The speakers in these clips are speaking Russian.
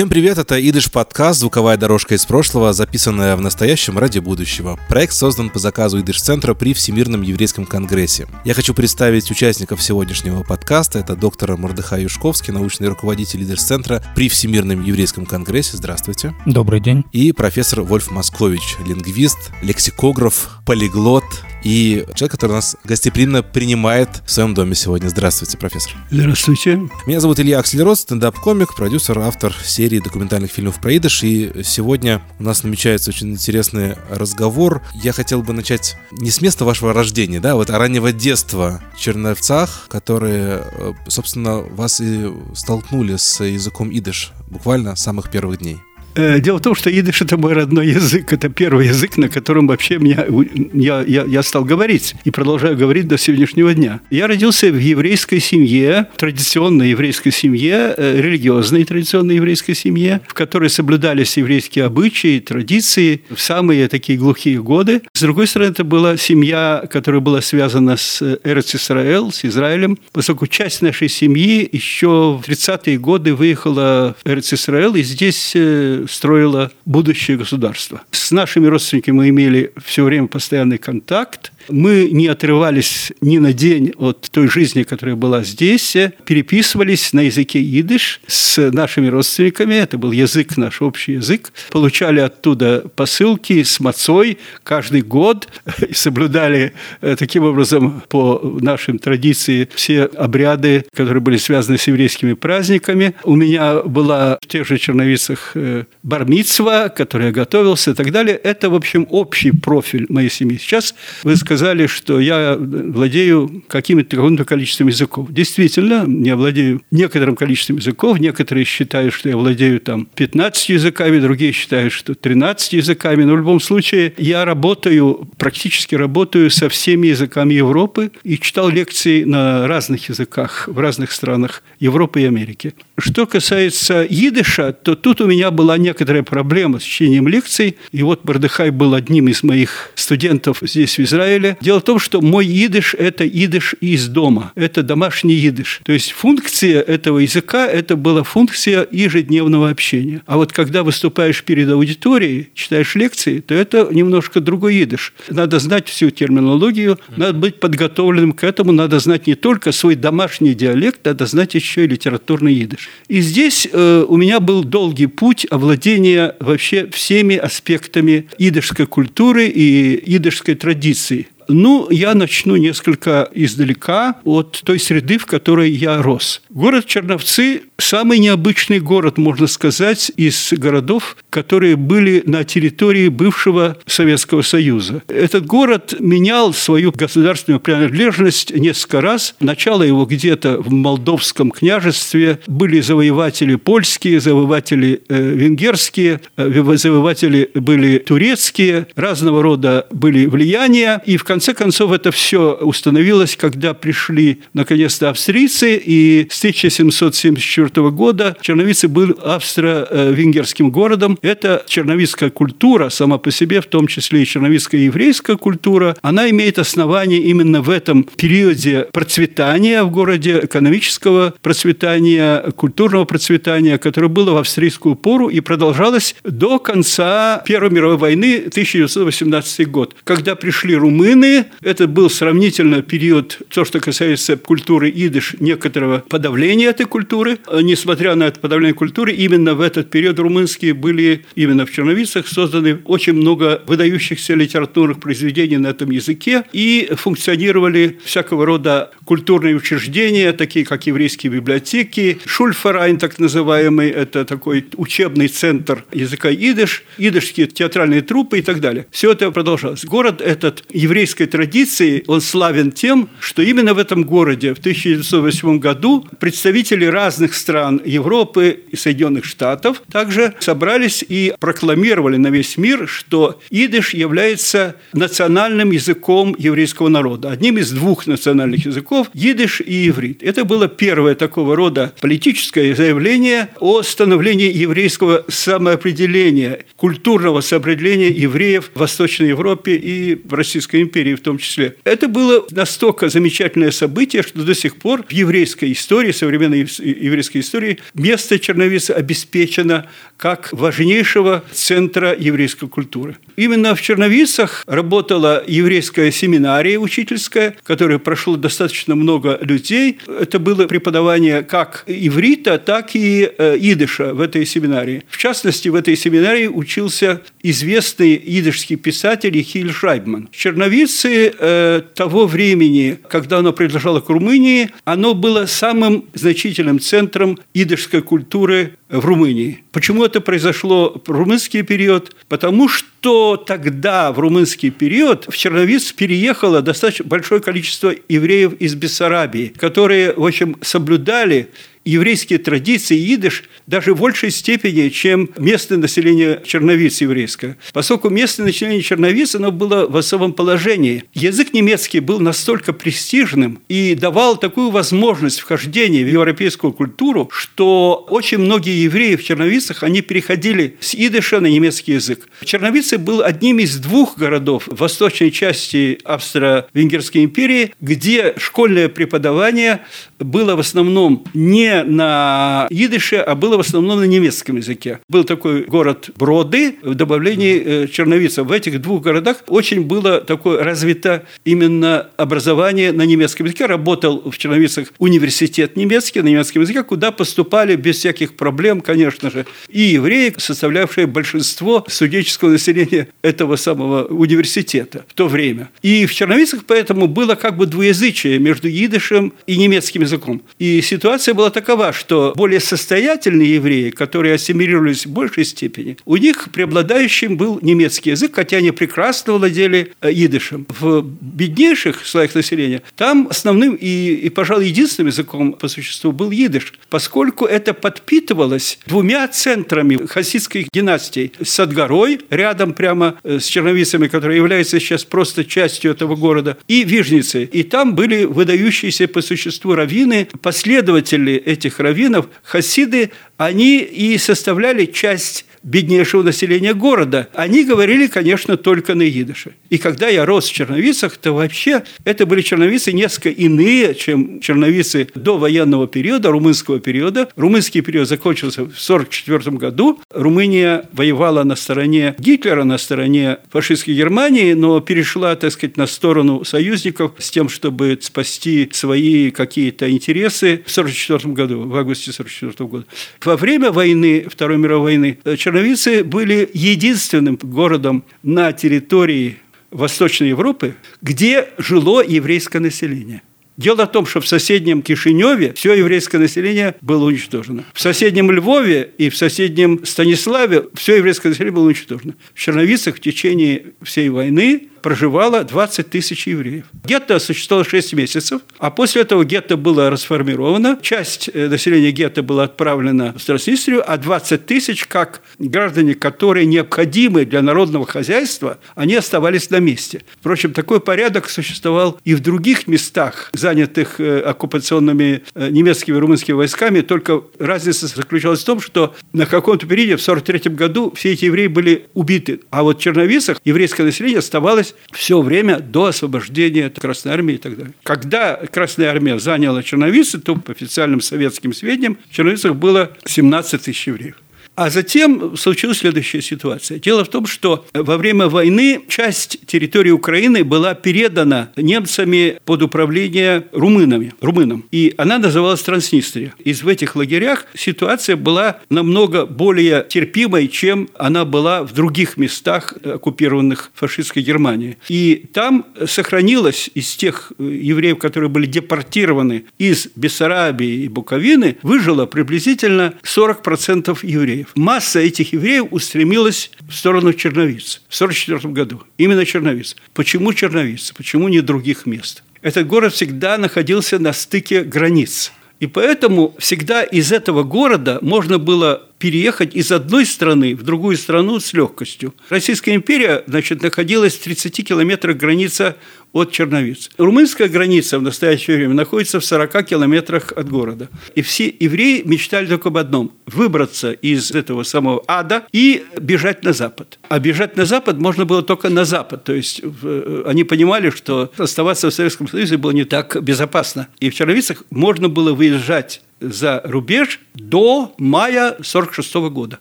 Всем привет, это Идыш подкаст «Звуковая дорожка из прошлого», записанная в настоящем ради будущего. Проект создан по заказу Идыш-центра при Всемирном еврейском конгрессе. Я хочу представить участников сегодняшнего подкаста. Это доктор Мордыхай Юшковский, научный руководитель Идыш-центра при Всемирном еврейском конгрессе. Здравствуйте. Добрый день. И профессор Вольф Москович, лингвист, лексикограф, полиглот, и человек, который нас гостеприимно принимает в своем доме сегодня. Здравствуйте, профессор. Здравствуйте. Меня зовут Илья Акселерот, стендап-комик, продюсер, автор серии документальных фильмов про идыш. И сегодня у нас намечается очень интересный разговор. Я хотел бы начать не с места вашего рождения, да, вот а раннего детства в Черновцах, которые, э, собственно, вас и столкнули с языком идыш буквально с самых первых дней. Э, дело в том, что идыш – это мой родной язык. Это первый язык, на котором вообще меня, я, я, я стал говорить и продолжаю говорить до сегодняшнего дня. Я родился в еврейской семье, традиционной еврейской семье, э, религиозной традиционной еврейской семье, в которой соблюдались еврейские обычаи, традиции в самые такие глухие годы. С другой стороны, это была семья, которая была связана с Эрц Исраэл, с Израилем, поскольку часть нашей семьи еще в 30-е годы выехала в Эрц Исраэл, и здесь э, строила будущее государство. С нашими родственниками мы имели все время постоянный контакт. Мы не отрывались ни на день от той жизни, которая была здесь, переписывались на языке идыш с нашими родственниками, это был язык, наш общий язык, получали оттуда посылки с мацой каждый год и соблюдали э, таким образом по нашим традициям все обряды, которые были связаны с еврейскими праздниками. У меня была в тех же черновицах э, бармитсва, который я готовился и так далее. Это, в общем, общий профиль моей семьи. Сейчас вы сказали, что я владею каким-то каким-то количеством языков. Действительно, я владею некоторым количеством языков. Некоторые считают, что я владею там 15 языками, другие считают, что 13 языками. Но в любом случае я работаю, практически работаю со всеми языками Европы и читал лекции на разных языках в разных странах Европы и Америки. Что касается идыша, то тут у меня была некоторая проблема с чтением лекций. И вот Бардыхай был одним из моих студентов здесь, в Израиле. Дело в том, что мой идыш – это идыш из дома. Это домашний идыш. То есть функция этого языка – это была функция ежедневного общения. А вот когда выступаешь перед аудиторией, читаешь лекции, то это немножко другой идыш. Надо знать всю терминологию, надо быть подготовленным к этому, надо знать не только свой домашний диалект, надо знать еще и литературный идыш. И здесь э, у меня был долгий путь овладения вообще всеми аспектами идышской культуры и идышской традиции. Ну, я начну несколько издалека от той среды, в которой я рос. Город Черновцы – самый необычный город, можно сказать, из городов, которые были на территории бывшего Советского Союза. Этот город менял свою государственную принадлежность несколько раз. Начало его где-то в Молдовском княжестве. Были завоеватели польские, завоеватели э, венгерские, э, завоеватели были турецкие, разного рода были влияния. И в конце концов, это все установилось, когда пришли наконец-то австрийцы, и с 1774 года Черновицы был австро-венгерским городом. Это черновицкая культура сама по себе, в том числе и черновицкая еврейская культура, она имеет основание именно в этом периоде процветания в городе, экономического процветания, культурного процветания, которое было в австрийскую пору и продолжалось до конца Первой мировой войны 1918 год, когда пришли румыны, это был сравнительно период, то, что касается культуры идыш, некоторого подавления этой культуры. Несмотря на это подавление культуры, именно в этот период румынские были именно в Черновицах созданы очень много выдающихся литературных произведений на этом языке и функционировали всякого рода культурные учреждения, такие как еврейские библиотеки, Шульфарайн, так называемый, это такой учебный центр языка идыш, идышские театральные труппы и так далее. Все это продолжалось. Город этот еврейской традиции он славен тем, что именно в этом городе в 1908 году представители разных стран Европы и Соединенных Штатов также собрались боролись и прокламировали на весь мир, что идыш является национальным языком еврейского народа, одним из двух национальных языков – идыш и иврит. Это было первое такого рода политическое заявление о становлении еврейского самоопределения, культурного самоопределения евреев в Восточной Европе и в Российской империи в том числе. Это было настолько замечательное событие, что до сих пор в еврейской истории, современной еврейской истории, место Черновица обеспечено как важнейшего центра еврейской культуры. Именно в Черновицах работала еврейская семинария учительская, которая прошло достаточно много людей. Это было преподавание как иврита, так и э, идыша в этой семинарии. В частности, в этой семинарии учился известный идышский писатель Хиль Шайбман. Черновицы э, того времени, когда оно принадлежало к Румынии, оно было самым значительным центром идышской культуры в Румынии. Почему это произошло румынский период? Потому что тогда, в румынский период, в Черновиц переехало достаточно большое количество евреев из Бессарабии, которые, в общем, соблюдали еврейские традиции идыш даже в большей степени, чем местное население Черновиц еврейское. Поскольку местное население Черновиц, оно было в особом положении. Язык немецкий был настолько престижным и давал такую возможность вхождения в европейскую культуру, что очень многие евреи в Черновицах, они переходили с идыша на немецкий язык. Черновицы был одним из двух городов в восточной части Австро-Венгерской империи, где школьное преподавание было в основном не на идыше, а было в основном на немецком языке. Был такой город Броды в добавлении э, черновицев. В этих двух городах очень было такое развито именно образование на немецком языке. Работал в Черновицах университет немецкий на немецком языке, куда поступали без всяких проблем, конечно же, и евреи, составлявшие большинство студенческого населения этого самого университета в то время. И в Черновицах поэтому было как бы двуязычие между идышем и немецким языком. И ситуация была такова, что более состоятельные евреи, которые ассимилировались в большей степени, у них преобладающим был немецкий язык, хотя они прекрасно владели э, идышем. В беднейших слоях населения там основным и, и, пожалуй, единственным языком по существу был идыш, поскольку это подпитывалось двумя центрами хасидских династий. Садгорой, рядом прямо э, с Черновицами, которая является сейчас просто частью этого города, и Вижницей. И там были выдающиеся по существу раввины, последователи этих раввинов, хасиды, они и составляли часть беднейшего населения города. Они говорили, конечно, только на идыше. И когда я рос в Черновицах, то вообще это были черновицы несколько иные, чем черновицы до военного периода, румынского периода. Румынский период закончился в 1944 году. Румыния воевала на стороне Гитлера, на стороне фашистской Германии, но перешла, так сказать, на сторону союзников с тем, чтобы спасти свои какие-то интересы в 1944 году, в августе 1944 года. Во время войны, Второй мировой войны, Черновицы были единственным городом на территории Восточной Европы, где жило еврейское население. Дело в том, что в соседнем Кишиневе все еврейское население было уничтожено. В соседнем Львове и в соседнем Станиславе все еврейское население было уничтожено. В Черновицах в течение всей войны проживало 20 тысяч евреев. Гетто существовало 6 месяцев, а после этого гетто было расформировано. Часть э, населения гетто была отправлена в Транснистрию, а 20 тысяч, как граждане, которые необходимы для народного хозяйства, они оставались на месте. Впрочем, такой порядок существовал и в других местах, занятых э, оккупационными э, немецкими и румынскими войсками, только разница заключалась в том, что на каком-то периоде, в 1943 году, все эти евреи были убиты, а вот в Черновицах еврейское население оставалось продолжалось все время до освобождения Красной Армии и так далее. Когда Красная Армия заняла Черновицы, то по официальным советским сведениям в Черновицах было 17 тысяч евреев. А затем случилась следующая ситуация. Дело в том, что во время войны часть территории Украины была передана немцами под управление румынами, румынам. И она называлась Транснистрия. И в этих лагерях ситуация была намного более терпимой, чем она была в других местах, оккупированных фашистской Германией. И там сохранилось из тех евреев, которые были депортированы из Бессарабии и Буковины, выжило приблизительно 40% евреев масса этих евреев устремилась в сторону Черновиц в 1944 году. Именно Черновиц. Почему Черновиц? Почему не других мест? Этот город всегда находился на стыке границ. И поэтому всегда из этого города можно было переехать из одной страны в другую страну с легкостью. Российская империя значит, находилась в 30 километрах граница от Черновиц. Румынская граница в настоящее время находится в 40 километрах от города. И все евреи мечтали только об одном – выбраться из этого самого ада и бежать на запад. А бежать на запад можно было только на запад. То есть э, они понимали, что оставаться в Советском Союзе было не так безопасно. И в Черновицах можно было выезжать за рубеж до мая 1946 года.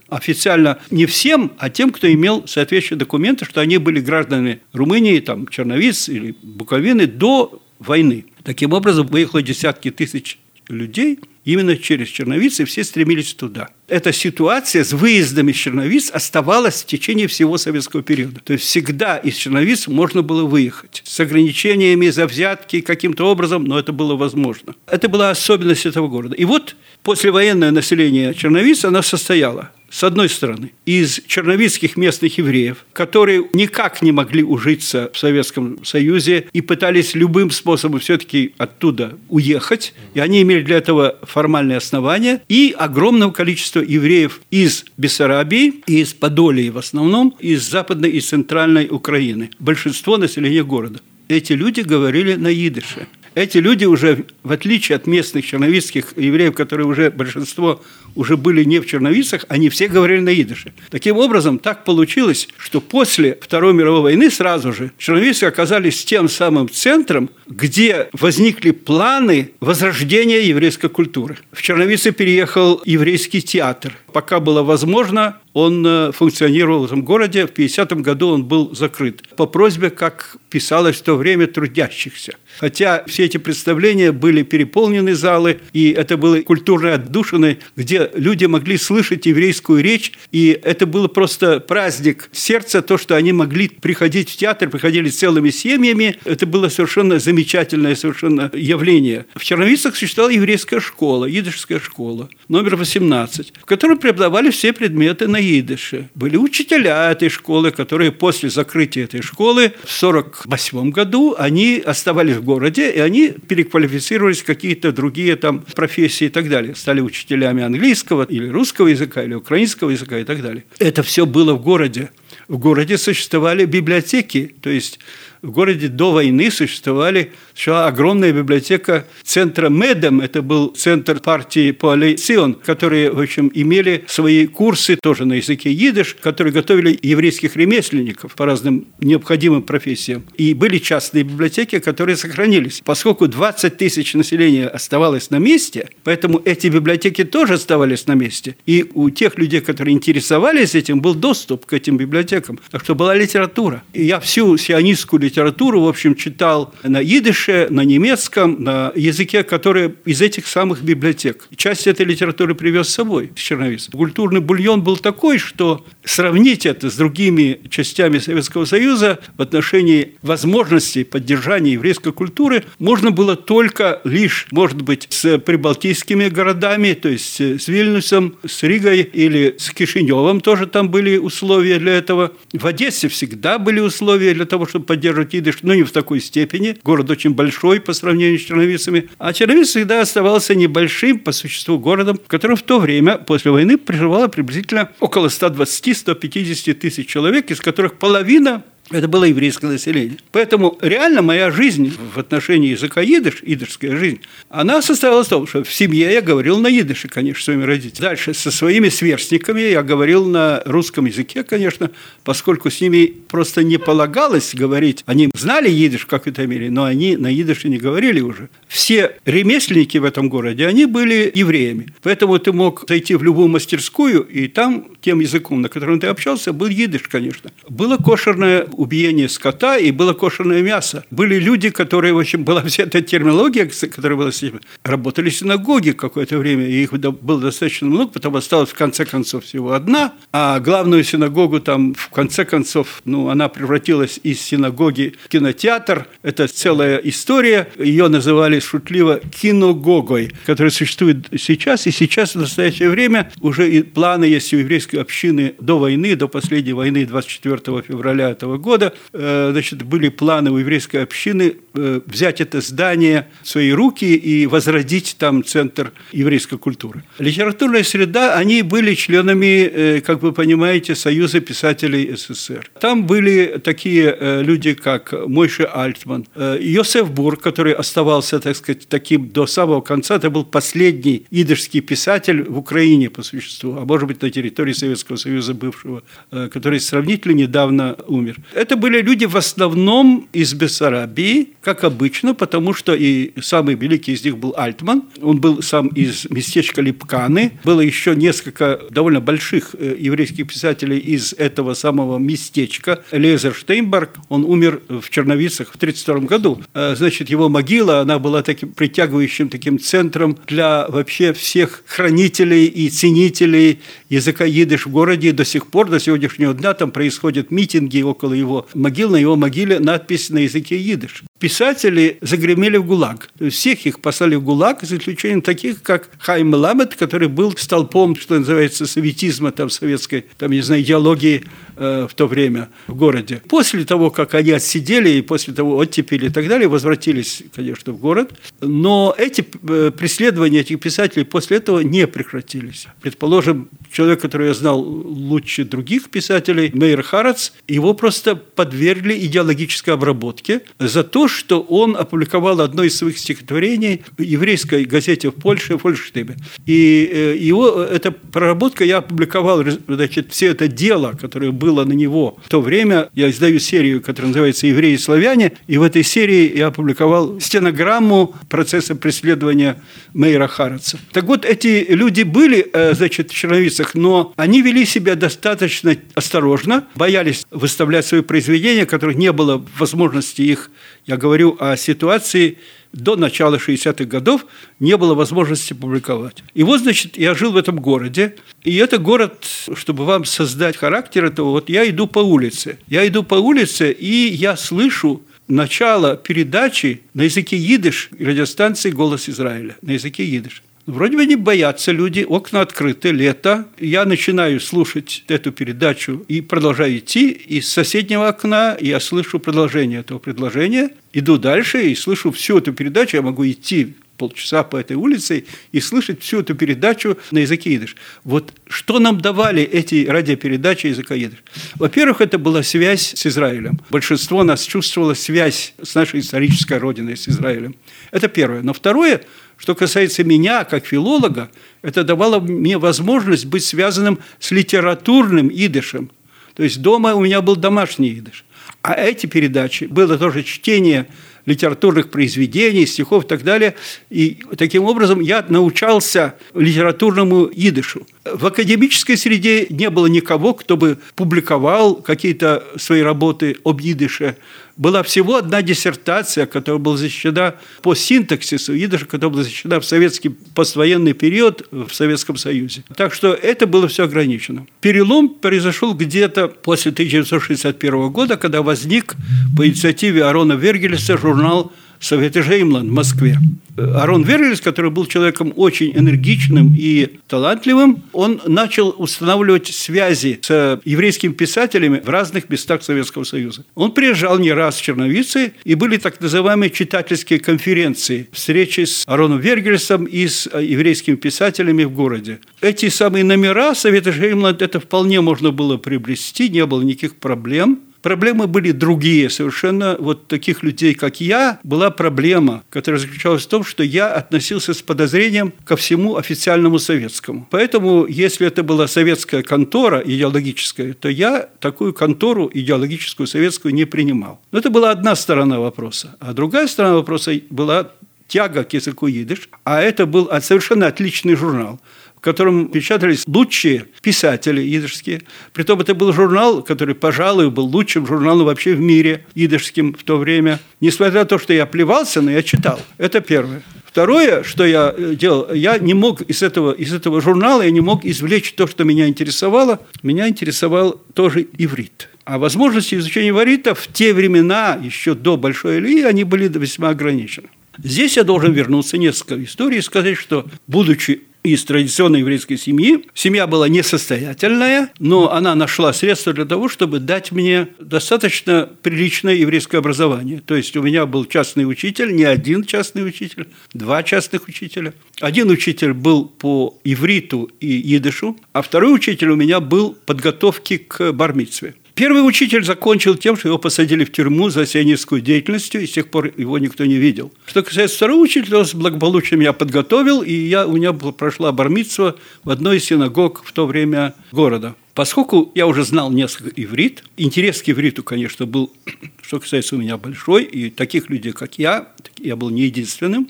Официально не всем, а тем, кто имел соответствующие документы, что они были гражданами Румынии, там, Черновиц или Буковины до войны. Таким образом, выехало десятки тысяч людей именно через Черновиц, и все стремились туда. Эта ситуация с выездом из Черновиц оставалась в течение всего советского периода. То есть всегда из Черновиц можно было выехать с ограничениями за взятки каким-то образом, но это было возможно. Это была особенность этого города. И вот послевоенное население Черновиц, оно состояло с одной стороны, из черновицких местных евреев, которые никак не могли ужиться в Советском Союзе и пытались любым способом все-таки оттуда уехать, и они имели для этого формальные основания, и огромного количества евреев из Бессарабии, из Подолии в основном, из Западной и Центральной Украины. Большинство населения города. Эти люди говорили на идыше – эти люди уже, в отличие от местных черновицких евреев, которые уже большинство уже были не в черновицах, они все говорили на идыше. Таким образом, так получилось, что после Второй мировой войны сразу же черновицы оказались тем самым центром, где возникли планы возрождения еврейской культуры. В Черновицы переехал еврейский театр. Пока было возможно, он э, функционировал в этом городе. В 50-м году он был закрыт по просьбе, как писалось в то время, трудящихся. Хотя все эти представления были переполнены залы, и это было культурной отдушиной, где люди могли слышать еврейскую речь, и это было просто праздник сердца, то, что они могли приходить в театр, приходили целыми семьями. Это было совершенно замечательное совершенно явление. В Черновицах существовала еврейская школа, идышская школа, номер 18, в которой преподавали все предметы на идыше. Были учителя этой школы, которые после закрытия этой школы в 1948 году они оставались в городе, и они переквалифицировались в какие-то другие там профессии и так далее. Стали учителями английского или русского языка, или украинского языка и так далее. Это все было в городе. В городе существовали библиотеки, то есть в городе до войны существовали существовала огромная библиотека центра Медем, это был центр партии Коалицион, которые, в общем, имели свои курсы тоже на языке идыш, которые готовили еврейских ремесленников по разным необходимым профессиям. И были частные библиотеки, которые сохранились. Поскольку 20 тысяч населения оставалось на месте, поэтому эти библиотеки тоже оставались на месте. И у тех людей, которые интересовались этим, был доступ к этим библиотекам. Так что была литература. И я всю сионистскую литературу, в общем, читал на идыше, на немецком, на языке, который из этих самых библиотек. Часть этой литературы привез с собой с Черновица. Культурный бульон был такой, что сравнить это с другими частями Советского Союза в отношении возможностей поддержания еврейской культуры можно было только лишь, может быть, с прибалтийскими городами, то есть с Вильнюсом, с Ригой или с Кишиневым тоже там были условия для этого. В Одессе всегда были условия для того, чтобы поддерживать идыш, но не в такой степени. Город очень большой по сравнению с Черновицами. А Черновиц всегда оставался небольшим по существу городом, в котором в то время, после войны, проживало приблизительно около 120-150 тысяч человек, из которых половина это было еврейское население. Поэтому реально моя жизнь в отношении языка идыш, идышская жизнь, она состоялась в том, что в семье я говорил на идыше, конечно, своими родителями. Дальше со своими сверстниками я говорил на русском языке, конечно, поскольку с ними просто не полагалось говорить. Они знали идыш в какой-то мере, но они на идыше не говорили уже. Все ремесленники в этом городе, они были евреями. Поэтому ты мог зайти в любую мастерскую, и там тем языком, на котором ты общался, был идыш, конечно. Было кошерное убиение скота, и было кошерное мясо. Были люди, которые, в общем, была вся эта терминология, которая была с ними, работали синагоги какое-то время, и их было достаточно много, потом осталась в конце концов всего одна, а главную синагогу там в конце концов, ну, она превратилась из синагоги в кинотеатр. Это целая история. Ее называли шутливо киногогой, которая существует сейчас, и сейчас в настоящее время уже и планы есть у еврейской общины до войны, до последней войны 24 февраля этого года, года, э, значит, были планы у еврейской общины э, взять это здание в свои руки и возродить там центр еврейской культуры. Литературная среда, они были членами, как вы понимаете, Союза писателей СССР. Там были такие люди, как Мойше Альтман, Йосеф Бур, который оставался, так сказать, таким до самого конца, это был последний идышский писатель в Украине по существу, а может быть на территории Советского Союза бывшего, который сравнительно недавно умер. Это были люди в основном из Бессарабии, как обычно, потому что и самый великий из них был Альтман. Он был сам из местечка Липканы. Было еще несколько довольно больших э, еврейских писателей из этого самого местечка. Лезер Штейнберг, он умер в Черновицах в 1932 году. Э, значит, его могила, она была таким притягивающим таким центром для вообще всех хранителей и ценителей языка идыш в городе. До сих пор, до сегодняшнего дня там происходят митинги около его могил, на его могиле надпись на языке идыш. Писатели загремели в ГУЛАГ. Всех их послали в ГУЛАГ, за исключением таких, как Хайм Ламет, который был столпом, что называется, советизма там, советской, там, не знаю, идеологии в то время в городе. После того, как они отсидели и после того оттепели и так далее, возвратились, конечно, в город. Но эти э, преследования этих писателей после этого не прекратились. Предположим, человек, который я знал лучше других писателей, Мейер Харац, его просто подвергли идеологической обработке за то, что он опубликовал одно из своих стихотворений в еврейской газете в Польше, в Фольштебе. И э, его, эта проработка, я опубликовал, значит, все это дело, которое было на него в то время. Я издаю серию, которая называется «Евреи и славяне», и в этой серии я опубликовал стенограмму процесса преследования Мейра Хараца. Так вот, эти люди были, э, значит, в черновицах, но они вели себя достаточно осторожно, боялись выставлять свои произведения, которых не было возможности их я говорю о ситуации до начала 60-х годов не было возможности публиковать. И вот, значит, я жил в этом городе, и это город, чтобы вам создать характер этого, вот я иду по улице. Я иду по улице, и я слышу начало передачи на языке идыш радиостанции «Голос Израиля», на языке идыш. Вроде бы не боятся люди, окна открыты, лето. Я начинаю слушать эту передачу и продолжаю идти. Из соседнего окна я слышу продолжение этого предложения. Иду дальше и слышу всю эту передачу. Я могу идти полчаса по этой улице и слышать всю эту передачу на языке идыш. Вот что нам давали эти радиопередачи языка идыш? Во-первых, это была связь с Израилем. Большинство нас чувствовало связь с нашей исторической родиной, с Израилем. Это первое. Но второе – что касается меня, как филолога, это давало мне возможность быть связанным с литературным идышем. То есть дома у меня был домашний идыш. А эти передачи, было тоже чтение литературных произведений, стихов и так далее. И таким образом я научался литературному идышу. В академической среде не было никого, кто бы публиковал какие-то свои работы об идыше была всего одна диссертация, которая была защищена по синтаксису идыша, которая была защищена в советский поствоенный период в Советском Союзе. Так что это было все ограничено. Перелом произошел где-то после 1961 года, когда возник по инициативе Арона Вергелеса журнал Совета Жеймланд в Москве. Арон Верлис, который был человеком очень энергичным и талантливым, он начал устанавливать связи с еврейскими писателями в разных местах Советского Союза. Он приезжал не раз в Черновицы, и были так называемые читательские конференции, встречи с Ароном Вергельсом и с еврейскими писателями в городе. Эти самые номера Совета Жеймланд, это вполне можно было приобрести, не было никаких проблем. Проблемы были другие совершенно. Вот таких людей, как я, была проблема, которая заключалась в том, что я относился с подозрением ко всему официальному советскому. Поэтому, если это была советская контора идеологическая, то я такую контору идеологическую советскую не принимал. Но это была одна сторона вопроса. А другая сторона вопроса была тяга к языку идыш, а это был совершенно отличный журнал в котором печатались лучшие писатели идышские. Притом это был журнал, который, пожалуй, был лучшим журналом вообще в мире идышским в то время. Несмотря на то, что я плевался, но я читал. Это первое. Второе, что я э, делал, я не мог из этого, из этого журнала, я не мог извлечь то, что меня интересовало. Меня интересовал тоже иврит. А возможности изучения иврита в те времена, еще до Большой Ильи, они были весьма ограничены. Здесь я должен вернуться несколько историй и сказать, что, будучи из традиционной еврейской семьи. Семья была несостоятельная, но она нашла средства для того, чтобы дать мне достаточно приличное еврейское образование. То есть у меня был частный учитель, не один частный учитель, два частных учителя. Один учитель был по ивриту и идышу, а второй учитель у меня был подготовки к бармитсве. Первый учитель закончил тем, что его посадили в тюрьму за сионистскую деятельность, и с тех пор его никто не видел. Что касается второго учителя, он с благополучием меня подготовил, и я, у меня прошла бармитство в одной из синагог в то время города. Поскольку я уже знал несколько иврит, интерес к ивриту, конечно, был, что касается у меня, большой, и таких людей, как я, я был не единственным.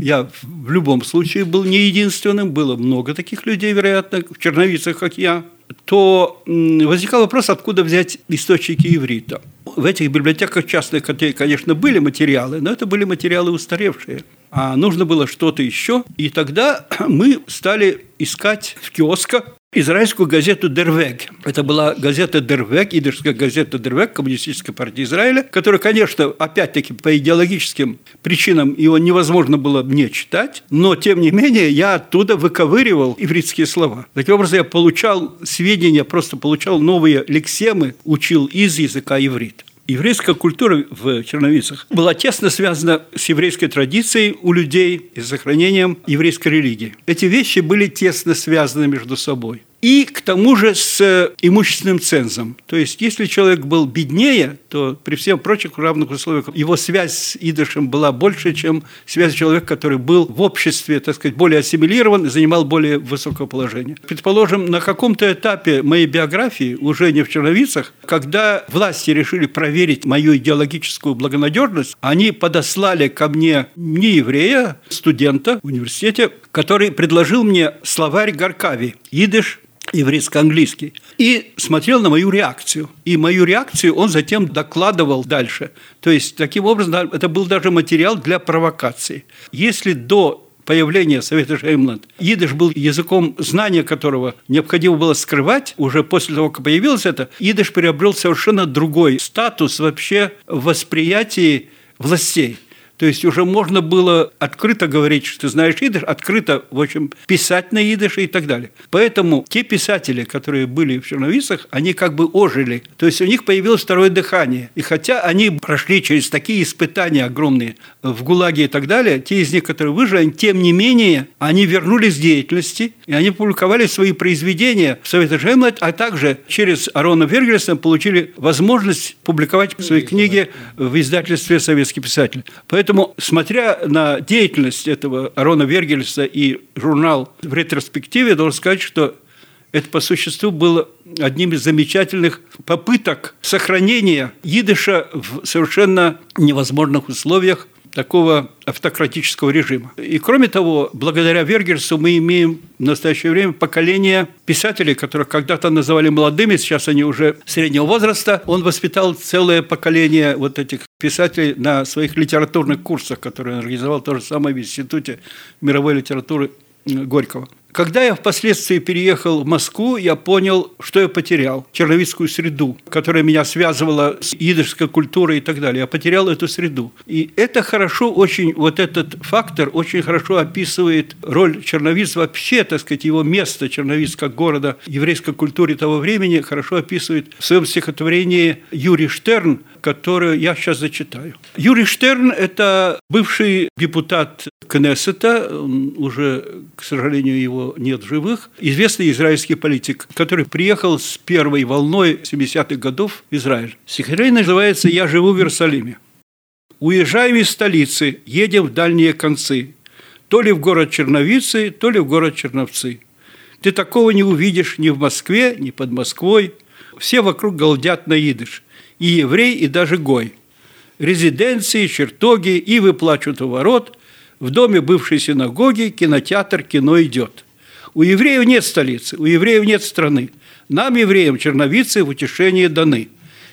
Я в любом случае был не единственным, было много таких людей, вероятно, в черновицах, как я – то возникал вопрос, откуда взять источники иврита. В этих библиотеках частных, конечно, были материалы, но это были материалы устаревшие. А нужно было что-то еще. И тогда мы стали искать в киосках израильскую газету «Дервег». Это была газета «Дервег», идышская газета «Дервег» Коммунистической партии Израиля, которая, конечно, опять-таки по идеологическим причинам его невозможно было мне читать, но, тем не менее, я оттуда выковыривал ивритские слова. Таким образом, я получал сведения, просто получал новые лексемы, учил из языка иврит. Еврейская культура в Черновицах была тесно связана с еврейской традицией у людей и сохранением еврейской религии. Эти вещи были тесно связаны между собой и к тому же с э, имущественным цензом. То есть, если человек был беднее, то при всем прочих равных условиях его связь с идышем была больше, чем связь человека, который был в обществе, так сказать, более ассимилирован и занимал более высокое положение. Предположим, на каком-то этапе моей биографии, уже не в Черновицах, когда власти решили проверить мою идеологическую благонадежность, они подослали ко мне не еврея, студента в университете, который предложил мне словарь Гаркави, идыш еврейско-английский, и смотрел на мою реакцию. И мою реакцию он затем докладывал дальше. То есть, таким образом, это был даже материал для провокации. Если до появления Совета Шеймланд. Идыш был языком, знания которого необходимо было скрывать. Уже после того, как появилось это, идыш приобрел совершенно другой статус вообще в восприятии властей. То есть уже можно было открыто говорить, что ты знаешь идыш, открыто, в общем, писать на идыше и так далее. Поэтому те писатели, которые были в Черновицах, они как бы ожили. То есть у них появилось второе дыхание. И хотя они прошли через такие испытания огромные в ГУЛАГе и так далее, те из них, которые выжили, тем не менее, они вернулись к деятельности, и они публиковали свои произведения в Совете Жемлет, а также через Арона Вергельса получили возможность публиковать свои книги в издательстве «Советский писатель». Поэтому Поэтому, смотря на деятельность этого Арона Вергельса и журнал в ретроспективе, должен сказать, что это по существу было одним из замечательных попыток сохранения идыша в совершенно невозможных условиях такого автократического режима. И кроме того, благодаря Вергерсу мы имеем в настоящее время поколение писателей, которых когда-то называли молодыми, сейчас они уже среднего возраста. Он воспитал целое поколение вот этих писателей на своих литературных курсах, которые он организовал то же самое в Институте мировой литературы Горького. Когда я впоследствии переехал в Москву, я понял, что я потерял. Черновицкую среду, которая меня связывала с идышской культурой и так далее. Я потерял эту среду. И это хорошо очень, вот этот фактор очень хорошо описывает роль Черновиц вообще, так сказать, его место Черновиц как города еврейской культуре того времени хорошо описывает в своем стихотворении Юрий Штерн, которое я сейчас зачитаю. Юрий Штерн – это бывший депутат Кнессета, уже, к сожалению, его нет в живых, известный израильский политик, который приехал с первой волной 70-х годов в Израиль. Стихотворение называется «Я живу в Иерусалиме». Уезжаем из столицы, едем в дальние концы, то ли в город Черновицы, то ли в город Черновцы. Ты такого не увидишь ни в Москве, ни под Москвой. Все вокруг голдят на идыш. И еврей, и даже гой. Резиденции, чертоги, ивы плачут у ворот. В доме бывшей синагоги кинотеатр «Кино идет». У евреев нет столицы, у евреев нет страны. Нам, евреям, черновицы в утешение даны.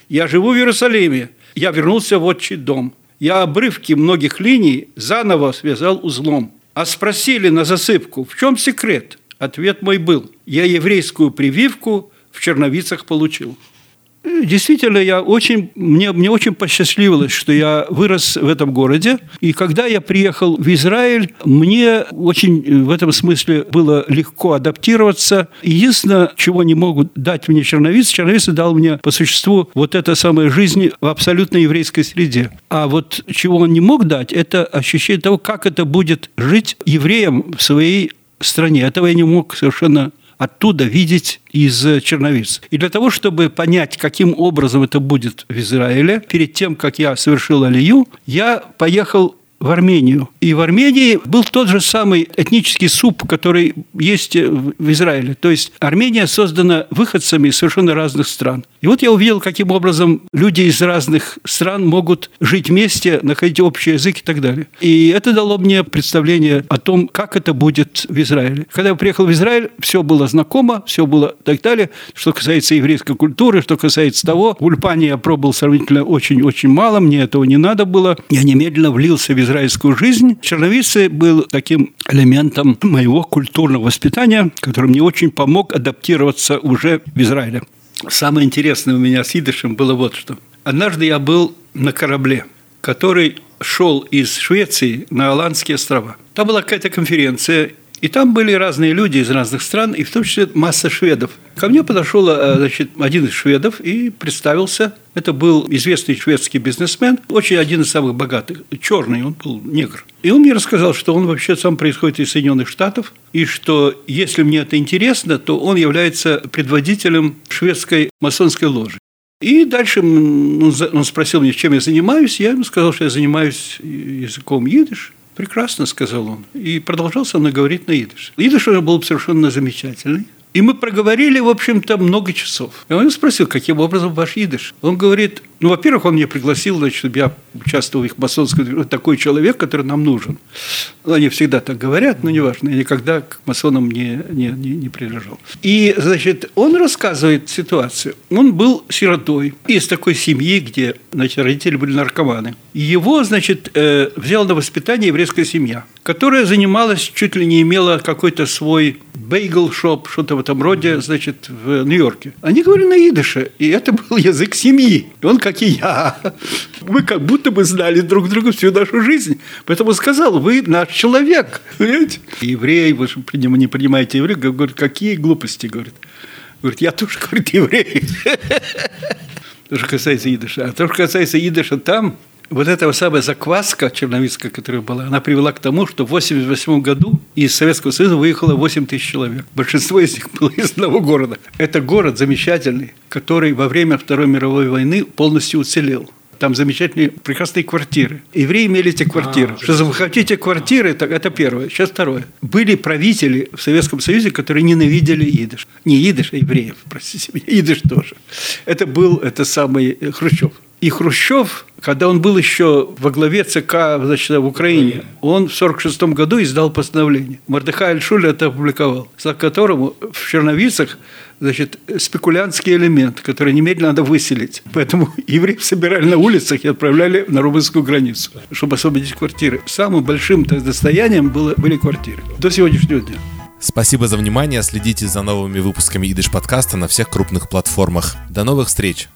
Я живу в Иерусалиме, я вернулся в отчий дом. Я обрывки многих линий заново связал узлом. А спросили на засыпку, в чем секрет? Ответ мой был, я еврейскую прививку в черновицах получил. Действительно, я очень, мне, мне очень посчастливилось, что я вырос в этом городе. И когда я приехал в Израиль, мне очень в этом смысле было легко адаптироваться. Единственное, чего не могут дать мне черновицы, черновицы дал мне по существу вот эта самая жизнь в абсолютно еврейской среде. А вот чего он не мог дать, это ощущение того, как это будет жить евреям в своей стране. Этого я не мог совершенно оттуда видеть из черновиц. И для того, чтобы понять, каким образом это будет в Израиле, перед тем, как я совершил Алию, я поехал в Армению. И в Армении был тот же самый этнический суп, который есть в Израиле. То есть Армения создана выходцами из совершенно разных стран. И вот я увидел, каким образом люди из разных стран могут жить вместе, находить общий язык и так далее. И это дало мне представление о том, как это будет в Израиле. Когда я приехал в Израиль, все было знакомо, все было так далее. Что касается еврейской культуры, что касается того, в Ульпане я пробовал сравнительно очень-очень мало, мне этого не надо было. Я немедленно влился в израильскую жизнь. Черновицы был таким элементом моего культурного воспитания, который мне очень помог адаптироваться уже в Израиле. Самое интересное у меня с идышем было вот что. Однажды я был на корабле, который шел из Швеции на Аландские острова. Там была какая-то конференция, и там были разные люди из разных стран, и в том числе масса шведов. Ко мне подошел э, значит, один из шведов и представился. Это был известный шведский бизнесмен, очень один из самых богатых, черный, он был негр. И он мне рассказал, что он вообще сам происходит из Соединенных Штатов, и что если мне это интересно, то он является предводителем шведской масонской ложи. И дальше он спросил меня, чем я занимаюсь. Я ему сказал, что я занимаюсь языком идиш. Прекрасно, сказал он. И продолжал со мной говорить на идыше. Идыш уже был совершенно замечательный. И мы проговорили, в общем-то, много часов. И он спросил, каким образом ваш идыш? Он говорит, ну, во-первых, он меня пригласил, значит, чтобы я участвовал в их масонском такой человек, который нам нужен. Ну, они всегда так говорят, но неважно, я никогда к масонам не, не, не, не принадлежал. И, значит, он рассказывает ситуацию. Он был сиротой из такой семьи, где, значит, родители были наркоманы. Его, значит, э, взяла на воспитание еврейская семья, которая занималась, чуть ли не имела какой-то свой бейгл-шоп, что-то в этом роде, значит, в Нью-Йорке. Они говорили на идыше, и это был язык семьи. Он как и я. Мы как будто бы знали друг друга всю нашу жизнь. Поэтому сказал, вы наш человек. Понимаете? Еврей, вы же не принимаете еврея, говорит, какие глупости, говорит. Говорит, я тоже, говорит, еврей. То, что касается идыша. А то, что касается идыша там, вот эта самая закваска черновицкая, которая была, она привела к тому, что в 1988 году из Советского Союза выехало 8 тысяч человек. Большинство из них было из одного города. Это город замечательный, который во время Второй мировой войны полностью уцелел. Там замечательные, прекрасные квартиры. Евреи имели эти квартиры. А, что вы хотите квартиры, так это первое. Сейчас второе. Были правители в Советском Союзе, которые ненавидели идыш. Не идыш, а евреев, простите меня. Идыш тоже. Это был это самый Хрущев. И Хрущев, когда он был еще во главе ЦК значит, в Украине, он в 1946 году издал постановление. Мордыхай Альшуль это опубликовал, за которым в Черновицах значит, спекулянтский элемент, который немедленно надо выселить. Поэтому евреев собирали на улицах и отправляли на румынскую границу, чтобы освободить квартиры. Самым большим достоянием было, были квартиры до сегодняшнего дня. Спасибо за внимание. Следите за новыми выпусками Идыш подкаста на всех крупных платформах. До новых встреч!